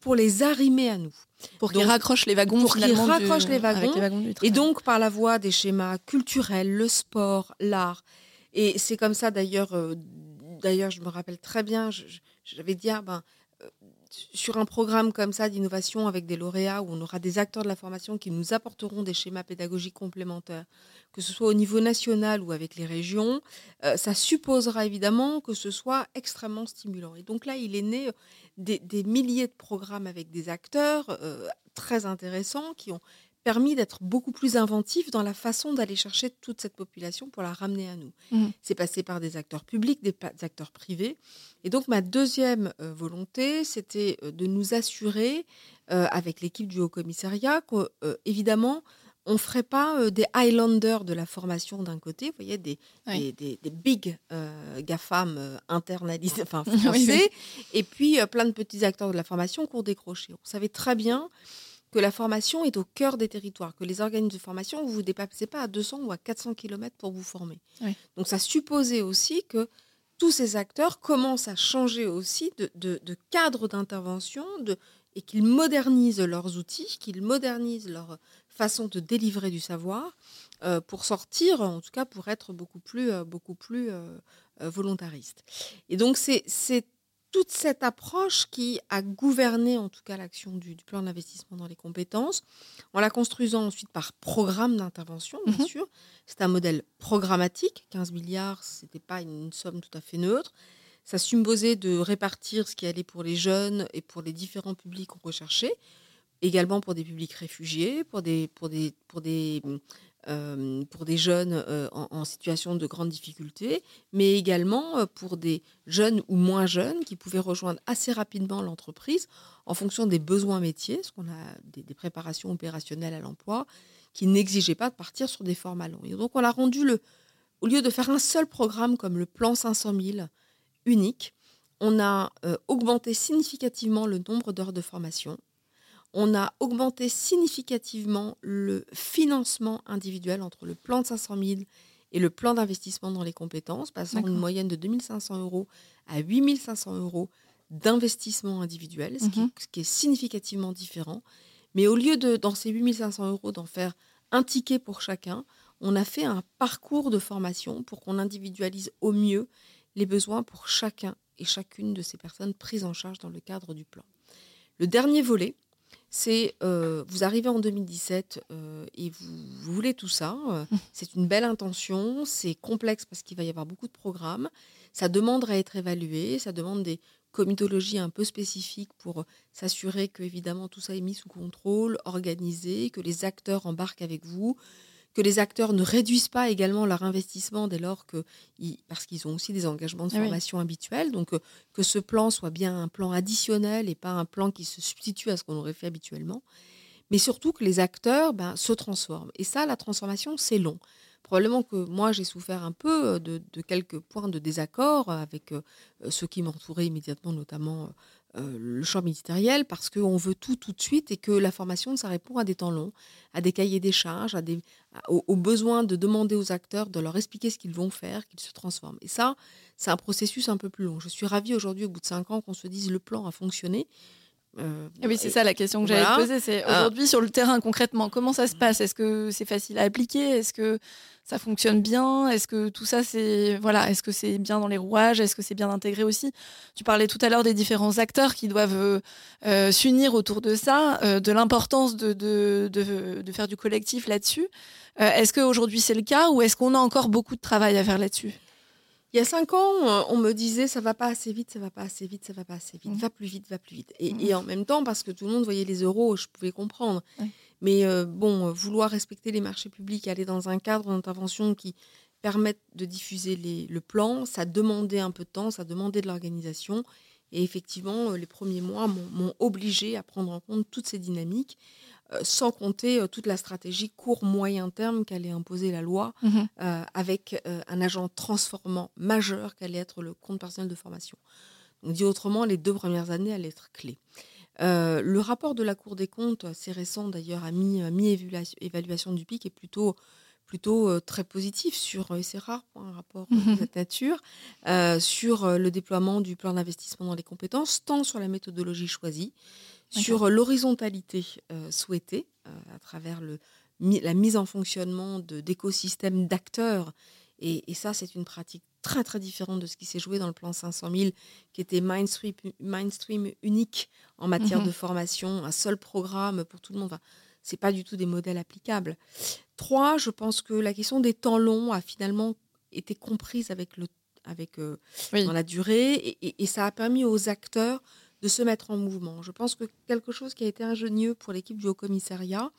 pour les arrimer à nous. Pour qu'ils raccrochent les wagons. Pour qu'ils raccrochent les wagons. et donc, par la voie des schémas culturels, le sport, l'art. Et c'est comme ça, d'ailleurs, euh, d'ailleurs, je me rappelle très bien, j'avais dit, ah, ben, euh, sur un programme comme ça d'innovation avec des lauréats où on aura des acteurs de la formation qui nous apporteront des schémas pédagogiques complémentaires, que ce soit au niveau national ou avec les régions, ça supposera évidemment que ce soit extrêmement stimulant. Et donc là, il est né des, milliers de programmes avec des acteurs euh, très intéressants qui ont permis d'être beaucoup plus inventifs dans la façon d'aller chercher toute cette population pour la ramener à nous. Mmh. C'est passé par des acteurs publics, des, acteurs privés. Et donc ma deuxième euh, volonté, c'était euh, de nous assurer, avec l'équipe du Haut Commissariat, qu'évidemment, on ne ferait pas des Highlanders de la formation d'un côté, vous voyez, des, des, big GAFAM internalisés, enfin français, et puis plein de petits acteurs de la formation qui ont décroché. On savait très bien que la formation est au cœur des territoires, que les organismes de formation, vous ne vous dépassez pas à 200 ou à 400 km pour vous former. Donc ça supposait aussi que tous ces acteurs commencent à changer aussi de, cadre d'intervention et qu'ils modernisent leurs outils, qu'ils modernisent leur façon de délivrer du savoir euh, pour sortir, en tout cas pour être beaucoup plus, euh, beaucoup plus euh, volontariste. Et donc c'est toute cette approche qui a gouverné en tout cas l'action du, plan d'investissement dans les compétences, en la construisant ensuite par programme d'intervention, bien mmh sûr. C'est un modèle programmatique. 15 milliards, ce n'était pas une somme tout à fait neutre. Ça supposait de répartir ce qui allait pour les jeunes et pour les différents publics qu'on recherchait, également pour des publics réfugiés, pour des, pour des, pour des euh, pour des jeunes euh, en, situation de grande difficulté, mais également euh, pour des jeunes ou moins jeunes qui pouvaient rejoindre assez rapidement l'entreprise en fonction des besoins métiers, ce qu'on a des, préparations opérationnelles à l'emploi, qui n'exigeaient pas de partir sur des formats longs. Et donc on a rendu le, au lieu de faire un seul programme comme le plan 500 000 unique, on a augmenté significativement le nombre d'heures de formation on a augmenté significativement le financement individuel entre le plan de 500 000 et le plan d'investissement dans les compétences, passant d'une moyenne de 2500 euros à 8500 euros d'investissement individuel, ce, qui, mhm. ce, qui, est significativement différent. Mais au lieu de, dans ces 8500 euros, d'en faire un ticket pour chacun, on a fait un parcours de formation pour qu'on individualise au mieux les besoins pour chacun et chacune de ces personnes prises en charge dans le cadre du plan. Le dernier volet, c'est euh, vous arrivez en 2017 euh, et vous, voulez tout ça. Euh, c'est une belle intention, c'est complexe parce qu'il va y avoir beaucoup de programmes. Ça demande à être évalué, ça demande des comitologies un peu spécifiques pour s'assurer que évidemment tout ça est mis sous contrôle, organisé, que les acteurs embarquent avec vous, que les acteurs ne réduisent pas également leur investissement dès lors que, parce qu'ils ont aussi des engagements de ah formation habituels, donc euh, que ce plan soit bien un plan additionnel et pas un plan qui se substitue à ce qu'on aurait fait habituellement, mais surtout que les acteurs ben, se transforment. Et ça, la transformation, c'est long. Probablement que moi, j'ai souffert un peu euh, de, quelques points de désaccord avec euh, ceux qui m'entouraient immédiatement, notamment euh, le champ ministériel parce qu'on veut tout tout de suite et que la formation, ça répond à des temps longs, à des cahiers des charges, à des, au, besoin de demander aux acteurs de leur expliquer ce qu'ils vont faire, qu'ils se transforment. Et ça, c'est un processus un peu plus long. Je suis ravie aujourd'hui, au bout de cinq ans, qu'on se dise le plan a fonctionné. Euh, oui, c'est ça la question que j'allais te poser. C'est ah. aujourd'hui sur le terrain concrètement, comment ça se passe? Est-ce que c'est facile à appliquer? Est-ce que ça fonctionne bien? Est-ce que tout ça, c'est voilà, est-ce que c'est bien dans les rouages? Est-ce que c'est bien intégré aussi? Tu parlais tout à l'heure des différents acteurs qui doivent euh, s'unir autour de ça, euh, de l'importance de, de, de, faire du collectif là-dessus. est-ce qu'aujourd'hui c'est le cas? Ou est-ce qu'on a encore beaucoup de travail à faire là-dessus? Il y a cinq ans, euh, on me disait ça va pas assez vite, ça va pas assez vite, ça va pas assez vite, mmh. va plus vite, va plus vite. Et, mmh. en même temps, parce que tout le monde voyait les euros, je pouvais comprendre. Mais euh, bon, vouloir respecter les marchés publics, aller dans un cadre d'intervention qui permette de diffuser le plan, ça demandait un peu de temps, ça demandait de l'organisation. Et effectivement, euh, les premiers mois m'ont obligé à prendre en compte toutes ces dynamiques. Euh, sans compter euh, toute la stratégie court-moyen terme qu'allait imposer la loi, mhm. euh, avec un agent transformant majeur qu'allait être le compte personnel de formation. Donc, dit autrement, les deux premières années allaient être clés. le rapport de la Cour des comptes, assez récent d'ailleurs, a mis mi-évaluation du PIC, est plutôt plutôt très positif sur, et c'est rare pour un rapport de mhm. cette nature, sur le déploiement du plan d'investissement dans les compétences, tant sur la méthodologie choisie, sur l'horizontalité euh, souhaitée euh, à travers le, la mise en fonctionnement d'écosystèmes d'acteurs. Et, ça, c'est une pratique très très différente de ce qui s'est joué dans le plan 500 000, qui était mainstream, mainstream unique en matière mhm. de formation, un seul programme pour tout le monde. Enfin, c'est pas du tout des modèles applicables. Trois, je pense que la question des temps longs a finalement été comprise avec le, avec euh, dans la durée, et, et, ça a permis aux acteurs de se mettre en mouvement. Je pense que quelque chose qui a été ingénieux pour l'équipe du Haut-Commissariat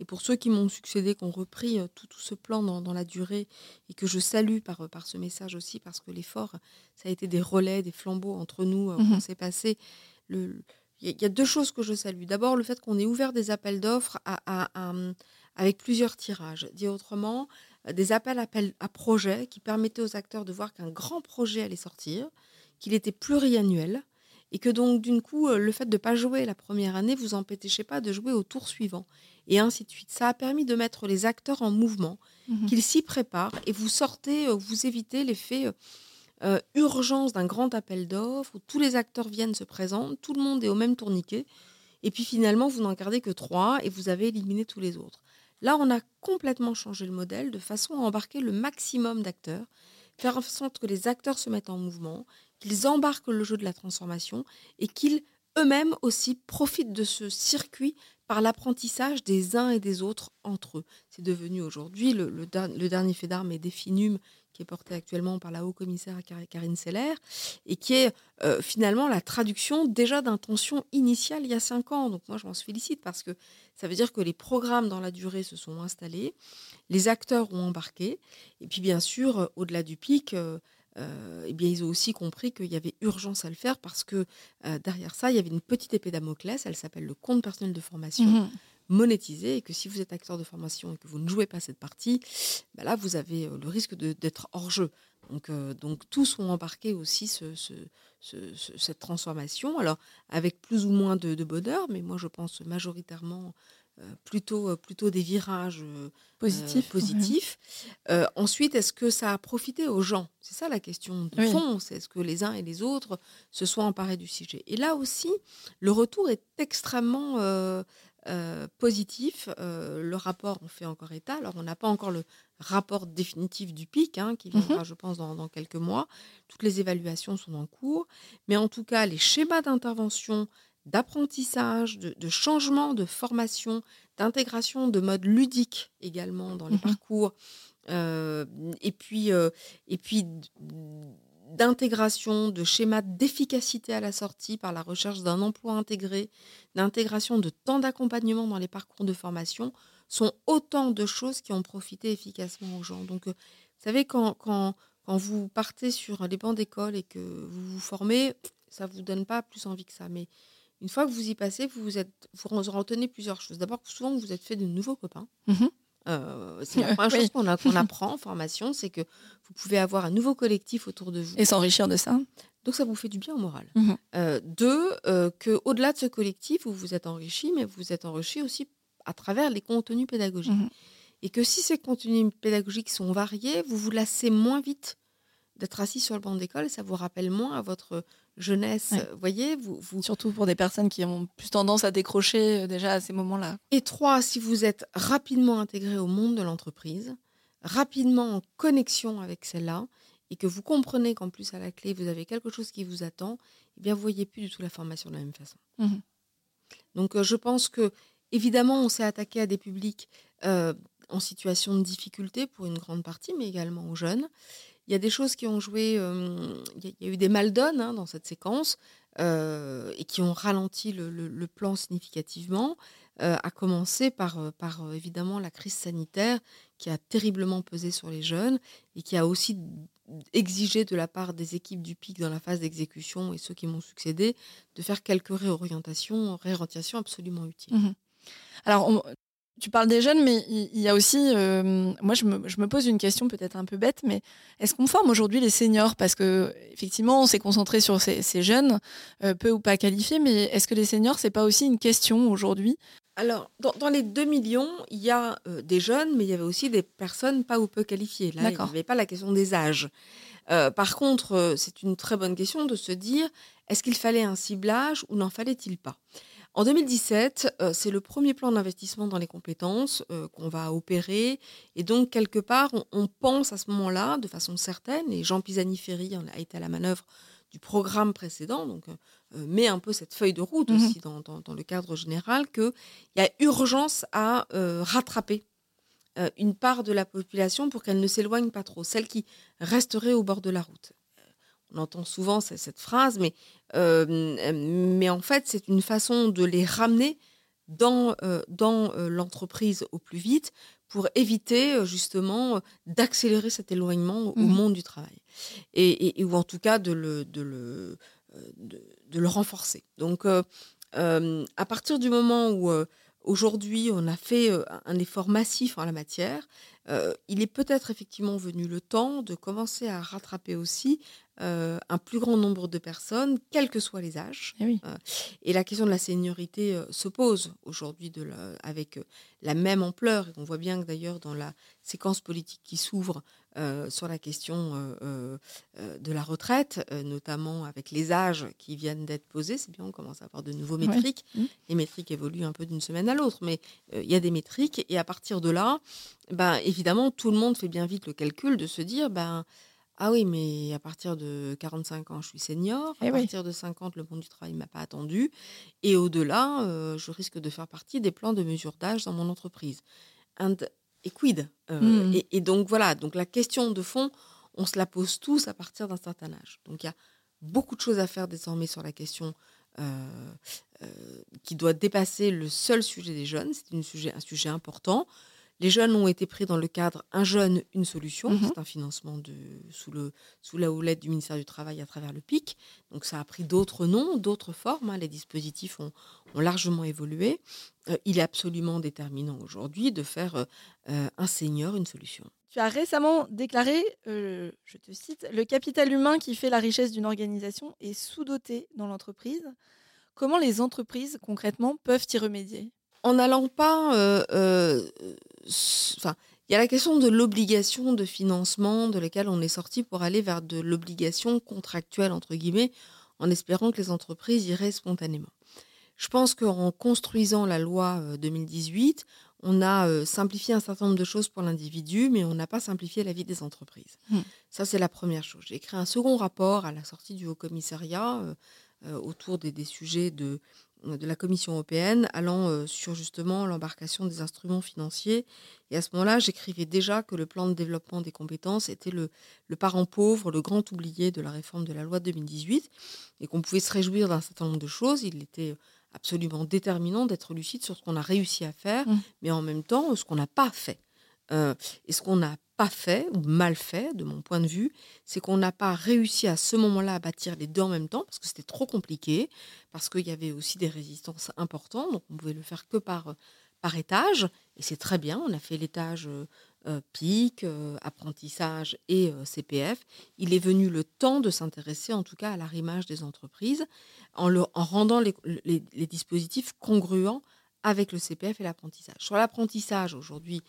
et pour ceux qui m'ont succédé, qui ont repris euh, tout, ce plan dans, la durée et que je salue par, euh, par ce message aussi parce que l'effort, ça a été des relais, des flambeaux entre nous euh, mmh s'est passé. il y a deux choses que je salue. D'abord, le fait qu'on ait ouvert des appels d'offres à, avec plusieurs tirages. Dit autrement, des appels, appels à projets qui permettaient aux acteurs de voir qu'un grand projet allait sortir, qu'il était pluriannuel, et que donc, d'une coup, le fait de ne pas jouer la première année vous empêchait pas de jouer au tour suivant, et ainsi de suite. Ça a permis de mettre les acteurs en mouvement, mmh qu'ils s'y préparent, et vous sortez, vous évitez l'effet euh, urgence d'un grand appel d'offres où tous les acteurs viennent se présenter, tout le monde est au même tourniquet, et puis finalement, vous n'en gardez que trois et vous avez éliminé tous les autres. Là, on a complètement changé le modèle de façon à embarquer le maximum d'acteurs, faire en sorte que les acteurs se mettent en mouvement, qu'ils embarquent le jeu de la transformation et qu'ils eux-mêmes aussi profitent de ce circuit par l'apprentissage des uns et des autres entre eux. C'est devenu aujourd'hui le, dernier fait d'armes et définum qui est porté actuellement par la haut-commissaire Karine Seller, et qui est euh, finalement la traduction déjà d'intentions initiales il y a cinq ans. Donc moi, je m'en félicite parce que ça veut dire que les programmes dans la durée se sont installés, les acteurs ont embarqué, et puis bien sûr, euh, au-delà du pic, euh, eh bien, ils ont aussi compris qu'il y avait urgence à le faire parce que derrière ça, il y avait une petite épée Damoclès, elle s'appelle le compte personnel de formation. Mmh monétiser et que si vous êtes acteur de formation et que vous ne jouez pas cette partie, bah là, vous avez euh, le risque d'être hors jeu. Donc, euh, donc tous ont embarqué aussi ce, cette transformation, alors avec plus ou moins de, bonheur, mais moi je pense majoritairement euh, plutôt, plutôt des virages positifs. positifs. ensuite, est-ce que ça a profité aux gens? C'est ça la question de fond, c'est est-ce que les uns et les autres se sont emparés du sujet? Et là aussi, le retour est extrêmement euh, positif. Euh, le rapport, on fait encore état. Alors, on n'a pas encore le rapport définitif du pic, hein, qui viendra, mhm. je pense, dans, quelques mois. Toutes les évaluations sont en cours. Mais en tout cas, les schémas d'intervention, d'apprentissage, de, changement de formation, d'intégration de modes ludiques également dans les mhm. parcours, euh, et puis, et puis d'intégration, de schémas d'efficacité à la sortie par la recherche d'un emploi intégré, d'intégration de temps d'accompagnement dans les parcours de formation, sont autant de choses qui ont profité efficacement aux gens. Donc, euh, vous savez, quand, quand, quand vous partez sur les bancs d'école et que vous vous formez, ça ne vous donne pas plus envie que ça. Mais une fois que vous y passez, vous, vous, êtes, vous retenez plusieurs choses. D'abord, souvent, vous êtes fait de nouveaux copains. Mmh euh, c'est la première chose qu'on apprend en formation, c'est que vous pouvez avoir un nouveau collectif autour de vous. Et s'enrichir de ça. Donc ça vous fait du bien au moral. Mmh euh, deux, euh, qu'au-delà de ce collectif, vous vous êtes enrichi, mais vous vous êtes enrichi aussi à travers les contenus pédagogiques. Mmh Et que si ces contenus pédagogiques sont variés, vous vous lassez moins vite d'être assis sur le banc d'école, ça vous rappelle moins à votre jeunesse. voyez, vous, vous, Surtout pour des personnes qui ont plus tendance à décrocher euh, déjà à ces moments-là. Et trois, si vous êtes rapidement intégré au monde de l'entreprise, rapidement en connexion avec celle-là, et que vous comprenez qu'en plus à la clé, vous avez quelque chose qui vous attend, eh bien, vous voyez plus du tout la formation de la même façon. Mmh Donc, euh, je pense que, évidemment, on s'est attaqué à des publics euh, en situation de difficulté pour une grande partie, mais également aux jeunes. Il y a des choses qui ont joué, il y, a eu des mal hein, dans cette séquence et qui ont ralenti le, plan significativement, à commencer par, par évidemment la crise sanitaire qui a terriblement pesé sur les jeunes et qui a aussi exigé de la part des équipes du PIC dans la phase d'exécution et ceux qui m'ont succédé de faire quelques réorientations, réorientations absolument utiles. Mmh Alors, tu parles des jeunes, mais il y, a aussi, euh, moi je me, pose une question peut-être un peu bête, mais est-ce qu'on forme aujourd'hui les seniors? Parce que effectivement, on s'est concentré sur ces, jeunes, euh, peu ou pas qualifiés, mais est-ce que les seniors, c'est pas aussi une question aujourd'hui? Alors, dans, les 2 millions, il y a euh, des jeunes, mais il y avait aussi des personnes pas ou peu qualifiées. Là, il n'y avait pas la question des âges. par contre, c'est une très bonne question de se dire, est-ce qu'il fallait un ciblage ou n'en fallait-il pas? En 2017, euh, c'est le premier plan d'investissement dans les compétences euh, qu'on va opérer. Et donc, quelque part, on, pense à ce moment-là, de façon certaine, et Jean Pisani-Ferry a été à la manœuvre du programme précédent, donc euh, met un peu cette feuille de route mmh aussi dans, le cadre général, qu'il y a urgence à rattraper une part de la population pour qu'elle ne s'éloigne pas trop, celle qui resterait au bord de la route on entend souvent cette phrase, mais, euh, mais en fait, c'est une façon de les ramener dans, euh, dans euh, l'entreprise au plus vite pour éviter justement d'accélérer cet éloignement au mmh monde du travail. Et, ou en tout cas de le, de le, de, le renforcer. Donc, à partir du moment où, Aujourd'hui, on a fait un effort massif en la matière. il est peut-être effectivement venu le temps de commencer à rattraper aussi un plus grand nombre de personnes, quels que soient les âges. Eh et la question de la seniorité se pose aujourd'hui avec la même ampleur. on voit bien que d'ailleurs dans la séquence politique qui s'ouvre sur la question de la retraite, notamment avec les âges qui viennent d'être posés, c'est bien, on commence à avoir de nouveaux métriques. Mmh. Les métriques évoluent un peu d'une semaine à l'autre, mais il y a des métriques. Et à partir de là, ben, évidemment, tout le monde fait bien vite le calcul de se dire, ben, ah oui, mais à partir de 45 ans, je suis senior. À eh partir de 50, le monde du travail ne m'a pas attendu. Et au-delà, euh, je risque de faire partie des plans de mesure d'âge dans mon entreprise. And, et quid euh, mmh. et, donc voilà, donc la question de fond, on se la pose tous à partir d'un certain âge. Donc il y a beaucoup de choses à faire désormais sur la question euh, qui doit dépasser le seul sujet des jeunes. C'est sujet, un sujet important. Les jeunes ont été pris dans le cadre Un jeune, une solution. Mhm. C'est un financement de, sous, le, sous la houlette du ministère du Travail à travers le PIC. Donc ça a pris d'autres noms, d'autres formes. Hein. Les dispositifs ont, largement évolué. Euh, il est absolument déterminant aujourd'hui de faire euh, euh, un senior une solution. Tu as récemment déclaré, je te cite, le capital humain qui fait la richesse d'une organisation est sous-doté dans l'entreprise. Comment les entreprises, concrètement, peuvent y remédier? En n'allant pas. Euh, euh, enfin, il y a la question de l'obligation de financement de laquelle on est sorti pour aller vers de l'obligation contractuelle, entre guillemets, en espérant que les entreprises iraient spontanément. Je pense qu'en construisant la loi 2018, euh, on a simplifié un certain nombre de choses pour l'individu, mais on n'a pas simplifié la vie des entreprises. Mmh. Ça, c'est la première chose. J'ai écrit un second rapport à la sortie du Haut-Commissariat autour des, sujets de de la Commission européenne allant euh, sur justement l'embarcation des instruments financiers. Et à ce moment-là, j'écrivais déjà que le plan de développement des compétences était le, parent pauvre, le grand oublié de la réforme de la loi de 2018, et qu'on pouvait se réjouir d'un certain nombre de choses. Il était absolument déterminant d'être lucide sur ce qu'on a réussi à faire, mmh. mais en même temps ce qu'on n'a pas fait. Euh, et ce qu'on n'a pas fait ou mal fait, de mon point de vue, c'est qu'on n'a pas réussi à ce moment-là à bâtir les deux en même temps parce que c'était trop compliqué, parce qu'il y avait aussi des résistances importantes, donc on pouvait le faire que par, par étage, et c'est très bien. On a fait l'étage euh, PIC, euh, apprentissage et CPF. Il est venu le temps de s'intéresser en tout cas à l'arrimage des entreprises en, en rendant les dispositifs congruents avec le CPF et l'apprentissage. Sur l'apprentissage, aujourd'hui,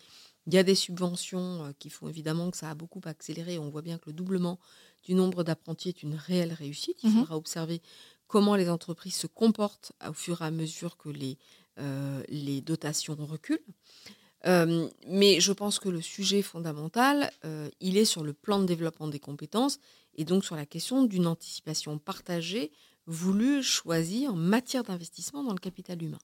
il y a des subventions euh, qui font évidemment que ça a beaucoup accéléré. On voit bien que le doublement du nombre d'apprentis est une réelle réussite. Il mmh faudra observer comment les entreprises se comportent au fur et à mesure que les, euh, les dotations reculent. Euh, mais je pense que le sujet fondamental, il est sur le plan de développement des compétences et donc sur la question d'une anticipation partagée, voulue, choisie en matière d'investissement dans le capital humain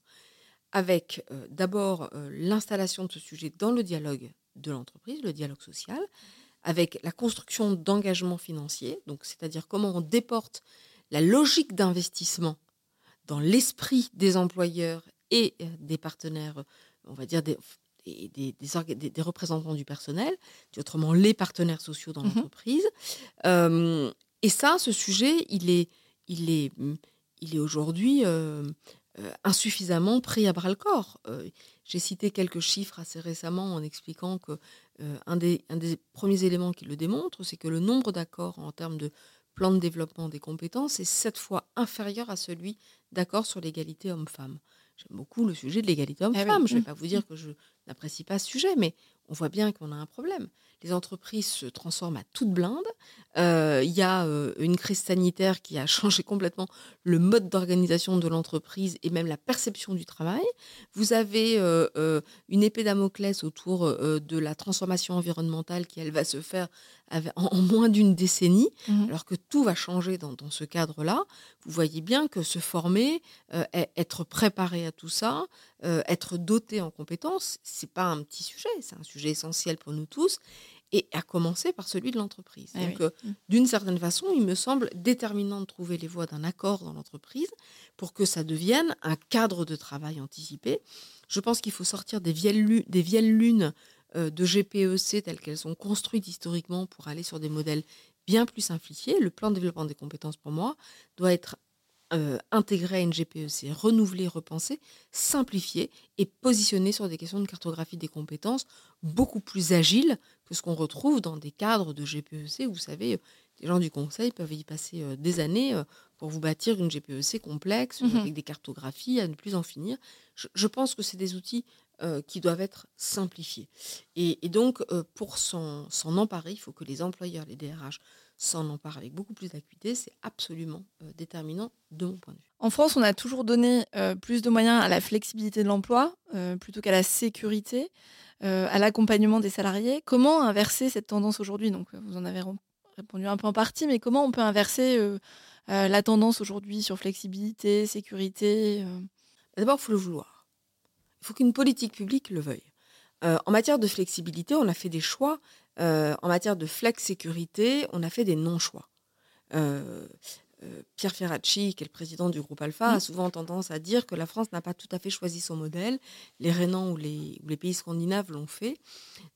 avec euh, d'abord euh, l'installation de ce sujet dans le dialogue de l'entreprise, le dialogue social, avec la construction d'engagements financiers, donc c'est-à-dire comment on déporte la logique d'investissement dans l'esprit des employeurs et euh, des partenaires, on va dire des, des, des, représentants du personnel, autrement les partenaires sociaux dans mmh l'entreprise. et ça, ce sujet, il est, il est, il est aujourd'hui euh, insuffisamment pris à bras le corps. Euh, j'ai cité quelques chiffres assez récemment en expliquant que euh, un, des, un, des, premiers éléments qui le démontrent, c'est que le nombre d'accords en termes de plan de développement des compétences est sept fois inférieur à celui d'accords sur l'égalité homme-femme. J'aime beaucoup le sujet de l'égalité eh homme-femme. Je ne vais pas vous dire que je n'apprécie pas ce sujet, mais on voit bien qu'on a un problème les entreprises se transforment à toute blinde. Euh, il y a euh, une crise sanitaire qui a changé complètement le mode d'organisation de l'entreprise et même la perception du travail. Vous avez euh, une épée Damoclès autour de la transformation environnementale qui, elle, va se faire en, moins d'une décennie, mmh. alors que tout va changer dans, dans ce cadre-là. Vous voyez bien que se former, être préparé à tout ça, être doté en compétences, c'est pas un petit sujet, c'est un sujet essentiel pour nous tous et à commencer par celui de l'entreprise. Eh Donc, euh, d'une certaine façon, il me semble déterminant de trouver les voies d'un accord dans l'entreprise pour que ça devienne un cadre de travail anticipé. Je pense qu'il faut sortir des vieilles, des vieilles lunes euh, de GPEC telles qu'elles sont construites historiquement pour aller sur des modèles bien plus simplifiés. Le plan de développement des compétences, pour moi, doit être euh, intégrer à une GPEC, renouveler, repenser, simplifier et positionner sur des questions de cartographie des compétences beaucoup plus agiles que ce qu'on retrouve dans des cadres de GPEC. Vous savez, les gens du conseil peuvent y passer euh, des années euh, pour vous bâtir une GPEC complexe, Mhm. avec des cartographies à ne plus en finir. Je, je pense que c'est des outils euh, qui doivent être simplifiés. Et, et donc, euh, pour s'en emparer, il faut que les employeurs, les DRH, s'en emparent avec beaucoup plus d'acuité. C'est absolument euh, déterminant de mon point de vue. En France, on a toujours donné euh, plus de moyens à la flexibilité de l'emploi euh, plutôt qu'à la sécurité, à l'accompagnement des salariés. Comment inverser cette tendance aujourd'hui? Donc, vous en avez répondu un peu en partie, mais comment on peut inverser la tendance aujourd'hui sur flexibilité, sécurité D'abord, il faut le vouloir. Il faut qu'une politique publique le veuille. Euh, en matière de flexibilité, on a fait des choix. Euh, en matière de flex sécurité, on a fait des non-choix. Euh, Pierre Ferracci, qui est le président du groupe Alpha, a souvent tendance à dire que la France n'a pas tout à fait choisi son modèle. Les Rhénans ou les, ou les pays scandinaves l'ont fait.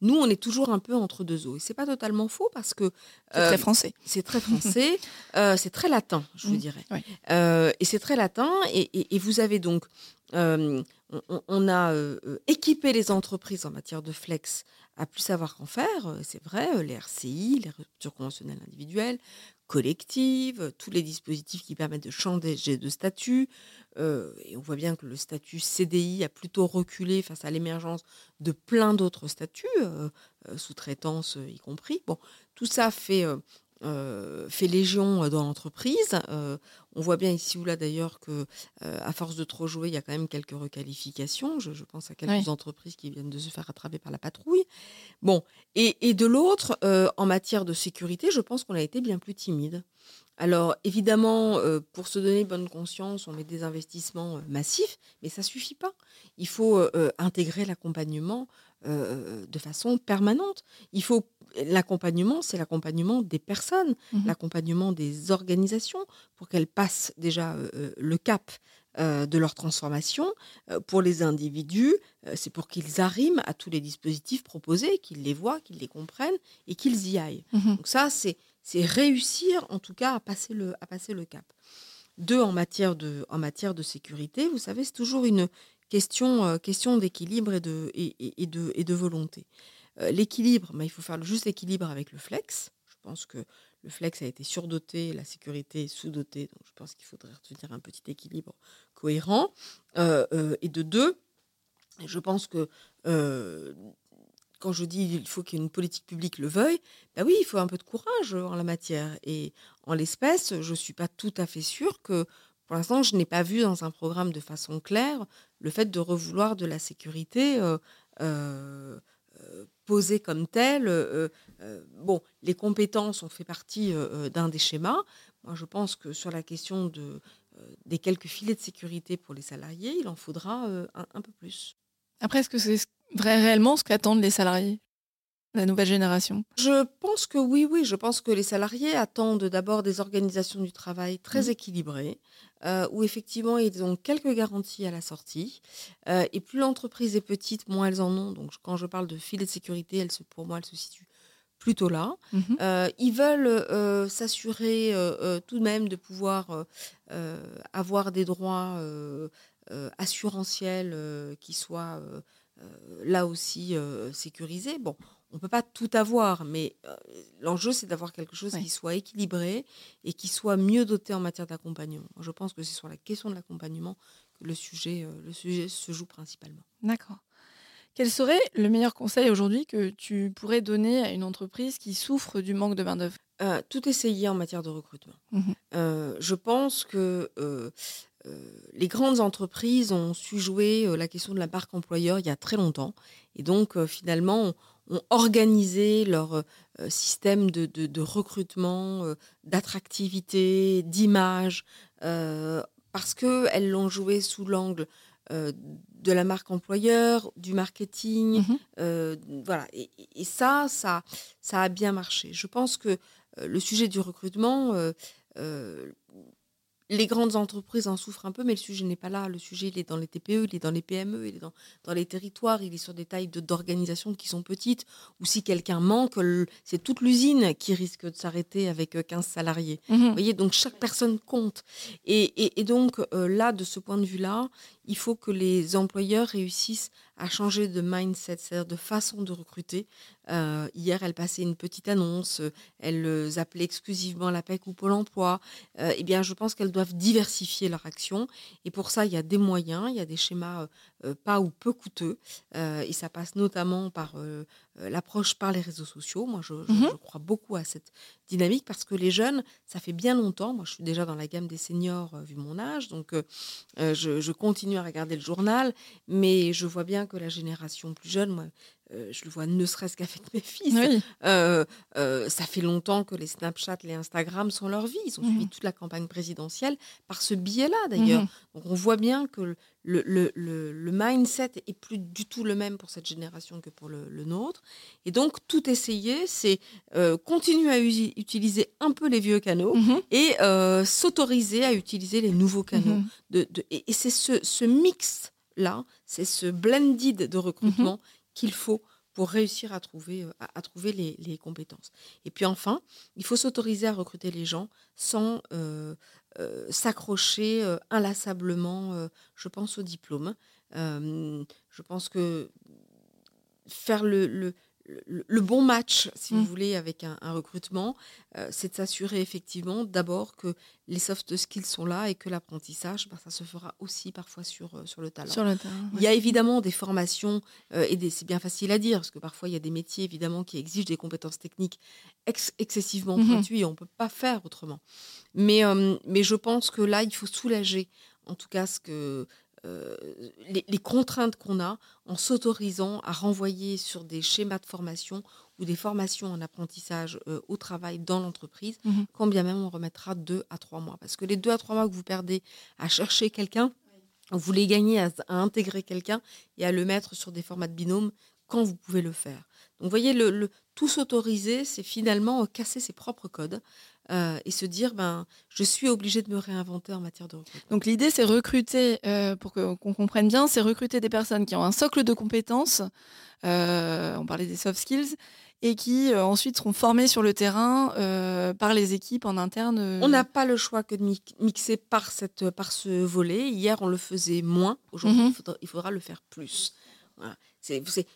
Nous, on est toujours un peu entre deux eaux. Et c'est pas totalement faux parce que C'est euh, très français. c'est très français, euh, c'est très latin, je vous Mm, dirais. oui. Euh, et c'est très latin. Et, et- et vous avez donc, euh, on- a euh, euh, équipé les entreprises en matière de flex à plus savoir qu'en faire. euh, C'est vrai, euh, les RCI, les ruptures conventionnelles individuelles, collectives, euh, tous les dispositifs qui permettent de changer de statut. Et on voit bien que le statut CDI a plutôt reculé face à l'émergence de plein d'autres statuts, sous-traitance y compris. Bon, tout ça fait, euh, fait légion euh, dans l'entreprise. Euh, on voit bien ici ou là d'ailleurs que, euh, à force de trop jouer, il y a quand même quelques requalifications. Je, je pense à quelques Oui. entreprises qui viennent de se faire rattraper par la patrouille. Bon, et, et de l'autre, en matière de sécurité, je pense qu'on a été bien plus timide. Alors évidemment, euh, pour se donner bonne conscience, on met des investissements euh, massifs, mais ça suffit pas. Il faut euh, intégrer l'accompagnement euh, de façon permanente. Il faut l'accompagnement, c'est l'accompagnement des personnes, Mhm. l'accompagnement des organisations pour qu'elles passent déjà euh, euh, le cap euh, de leur transformation. Euh, pour les individus, euh, c'est pour qu'ils arriment à tous les dispositifs proposés, qu'ils les voient, qu'ils les comprennent et qu'ils y aillent. Mhm. Donc ça, c'est c'est réussir en tout cas à passer le, à passer le cap. Deux, en matière de, en matière de sécurité, vous savez, c'est toujours une question, euh, question d'équilibre et de, et, et- de, et de volonté. Euh, l'équilibre, ben, il faut faire juste équilibre avec le flex. Je pense que le flex a été surdoté, la sécurité est sous-dotée, donc je pense qu'il faudrait retenir un petit équilibre cohérent. Euh, et de deux, je pense que quand je dis il faut qu'il y ait une politique publique le veuille, ben oui, il faut un peu de courage en la matière. Et en l'espèce, je ne suis pas tout à fait sûre que, pour l'instant, je n'ai pas vu dans un programme de façon claire le fait de revouloir de la sécurité euh, euh, euh, posée comme telle. bon, les compétences ont fait partie d'un des schémas. Moi, je pense que sur la question de, des quelques filets de sécurité pour les salariés, il en faudra un, un peu plus. Après, est-ce que c'est vrai réellement ce qu'attendent les salariés, la nouvelle génération? Je pense que oui, oui. Je pense que les salariés attendent d'abord des organisations du travail très Mhm. équilibrées, euh, où effectivement ils ont quelques garanties à la sortie. Euh, et plus l'entreprise est petite, moins elles en ont. Donc quand je parle de filet de sécurité, elle se, pour moi, elle se situe plutôt là. Mhm. Euh, ils veulent s'assurer tout de même de pouvoir avoir des droits assurantiels qui soient là aussi sécurisés. Bon, on ne peut pas tout avoir, mais euh, l'enjeu, c'est d'avoir quelque chose Ouais. qui soit équilibré et qui soit mieux doté en matière d'accompagnement. Je pense que c'est sur la question de l'accompagnement que le sujet, euh, le sujet se joue principalement. D'accord. Quel serait le meilleur conseil aujourd'hui que tu pourrais donner à une entreprise qui souffre du manque de main-d'œuvre? Euh, tout essayer en matière de recrutement. Euh, je pense que les grandes entreprises ont su jouer la question de la marque employeur il y a très longtemps. Et donc, finalement, ont, ont organisé leur euh, système de, de- de recrutement, euh, d'attractivité, d'image, euh, parce qu'elles l'ont joué sous l'angle de la marque employeur, du marketing, Mhm. euh, voilà. Et, ça, ça, ça a bien marché. Je pense que euh, le sujet du recrutement, euh, les grandes entreprises en souffrent un peu, mais le sujet n'est pas là. Le sujet, il est dans les TPE, il est dans les PME, il est dans, dans les territoires, il est sur des tailles d'organisation qui sont petites, ou si quelqu'un manque, c'est toute l'usine qui risque de s'arrêter avec 15 euh, salariés. Mmh Vous voyez, donc chaque personne compte. Et, et, donc euh, là, de ce point de vue-là, il faut que les employeurs réussissent à changer de mindset, c'est-à-dire de façon de recruter. Euh, hier, elle passait une petite annonce, elle appelait exclusivement la PEC ou Pôle emploi. eh bien, je pense qu'elles doivent diversifier leur action. Et pour ça, il y a des moyens, il y a des schémas pas ou peu coûteux. et ça passe notamment par l'approche par les réseaux sociaux. Moi, je, je, mmh crois beaucoup à cette dynamique parce que les jeunes, ça fait bien longtemps. Moi, je suis déjà dans la gamme des seniors vu mon âge, donc je, je, continue à regarder le journal, mais je vois bien que la génération plus jeune, moi, euh, je le vois ne serait-ce qu'avec mes fils. Euh, euh, ça fait longtemps que les Snapchat, les Instagram sont leur vie. Ils ont suivi mmh. toute la campagne présidentielle par ce biais-là, d'ailleurs. Mmh. Donc on voit bien que le, le, le, mindset est plus du tout le même pour cette génération que pour le, nôtre. Et donc tout essayer, c'est continuer à utiliser un peu les vieux canaux mmh. et s'autoriser à utiliser les nouveaux canaux. De, et, c'est ce, ce mix-là, c'est ce blended de recrutement qu'il faut pour réussir à trouver, euh, à, trouver les, compétences. Et puis enfin, il faut s'autoriser à recruter les gens sans euh, euh, s'accrocher inlassablement, je pense, au diplôme. je pense que faire le, le, bon match, si vous mmh. voulez, avec un, recrutement, euh, c'est de s'assurer effectivement d'abord que les soft skills sont là et que l'apprentissage, bah, ça se fera aussi parfois sur, euh, sur le talent. Sur le Il y a évidemment des formations, euh, et c'est bien facile à dire, parce que parfois il y a des métiers évidemment qui exigent des compétences techniques excessivement mmh pointues et on ne peut pas faire autrement. Mais, mais je pense que là, il faut soulager en tout cas ce que euh, les, contraintes qu'on a en s'autorisant à renvoyer sur des schémas de formation ou des formations en apprentissage euh, au travail dans l'entreprise, mmh quand bien même on remettra deux à trois mois. Parce que les deux à trois mois que vous perdez à chercher quelqu'un, vous les gagnez à, intégrer quelqu'un et à le mettre sur des formats de binôme quand vous pouvez le faire. Donc vous voyez, le, tout s'autoriser, c'est finalement casser ses propres codes. Euh, et se dire ben je suis obligé de me réinventer en matière de recrutement. Donc l'idée c'est recruter euh, pour qu'on comprenne bien, c'est recruter des personnes qui ont un socle de compétences. Euh, on parlait des soft skills et qui ensuite seront formées sur le terrain par les équipes en interne. On n'a pas le choix que de mixer par cette par ce volet. Hier on le faisait moins, aujourd'hui mhm. il, faudra, le faire plus. Voilà.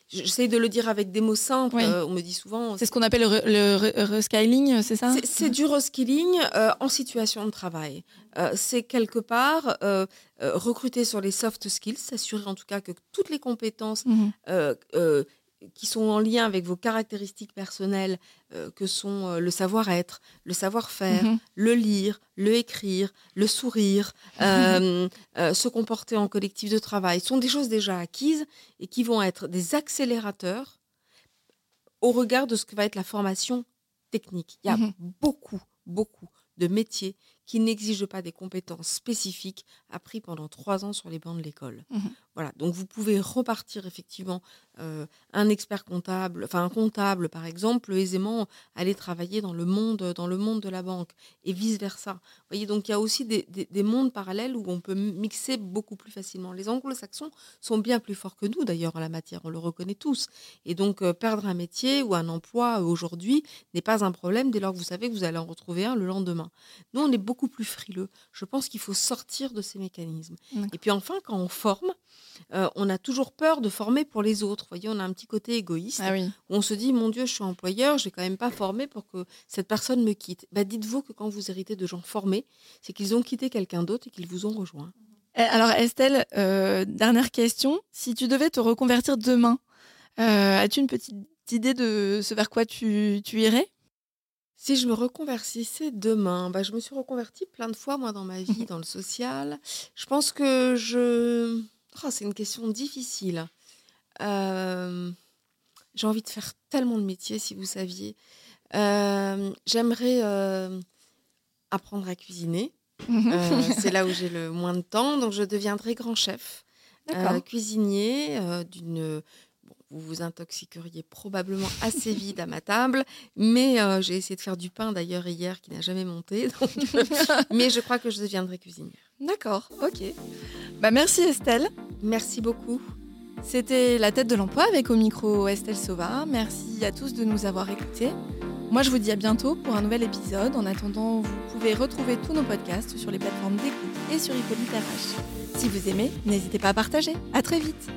J'essaie de le dire avec des mots simples. Euh, on me dit souvent. C'est ce qu'on appelle le, reskilling, c'est ça? C'est du reskilling euh, en situation de travail. Euh, c'est quelque part recruter sur les soft skills, s'assurer en tout cas que toutes les compétences mmh qui sont en lien avec vos caractéristiques personnelles, euh, que sont euh, le savoir-être, le savoir-faire, mhm. le lire, le écrire, le sourire, euh, se comporter en collectif de travail, sont des choses déjà acquises et qui vont être des accélérateurs au regard de ce que va être la formation technique. Il y a mhm. beaucoup, beaucoup de métiers qui n'exigent pas des compétences spécifiques apprises pendant trois ans sur les bancs de l'école. Mhm. Voilà, donc vous pouvez repartir effectivement euh, un expert comptable, enfin un comptable par exemple, aisément aller travailler dans le monde, dans le monde de la banque et vice versa. Vous voyez, donc il y a aussi des, mondes parallèles où on peut mixer beaucoup plus facilement. Les Anglo-Saxons sont bien plus forts que nous d'ailleurs en la matière, on le reconnaît tous. Et donc euh, perdre un métier ou un emploi euh, aujourd'hui n'est pas un problème dès lors que vous savez que vous allez en retrouver un le lendemain. Nous, on est beaucoup plus frileux. Je pense qu'il faut sortir de ces mécanismes. Et puis enfin, quand on forme, euh, on a toujours peur de former pour les autres. Vous voyez, on a un petit côté égoïste. Ah où on se dit, mon Dieu, je suis employeur, je n'ai quand même pas formé pour que cette personne me quitte. Bah, dites-vous que quand vous héritez de gens formés, c'est qu'ils ont quitté quelqu'un d'autre et qu'ils vous ont rejoint. Eh, alors Estelle, euh, dernière question. Si tu devais te reconvertir demain, euh, as-tu une petite idée de ce vers quoi tu, irais? Si je me reconvertissais demain, bah, je me suis reconvertie plein de fois, moi, dans ma vie, dans le social. Je pense que je Oh, c'est une question difficile. Euh, j'ai envie de faire tellement de métiers, si vous saviez. Euh, j'aimerais euh, apprendre à cuisiner. c'est là où j'ai le moins de temps, donc je deviendrai grand chef, cuisinier d'une vous vous intoxiqueriez probablement assez vite à ma table. Mais euh, j'ai essayé de faire du pain d'ailleurs hier qui n'a jamais monté. mais je crois que je deviendrai cuisinière. D'accord, ok. Bah, merci Estelle. Merci beaucoup. C'était La tête de l'emploi avec au micro Estelle Sauva. Merci à tous de nous avoir écoutés. Moi, je vous dis à bientôt pour un nouvel épisode. En attendant, vous pouvez retrouver tous nos podcasts sur les plateformes d'écoute et sur Hippolyte RH. Si vous aimez, n'hésitez pas à partager. À très vite.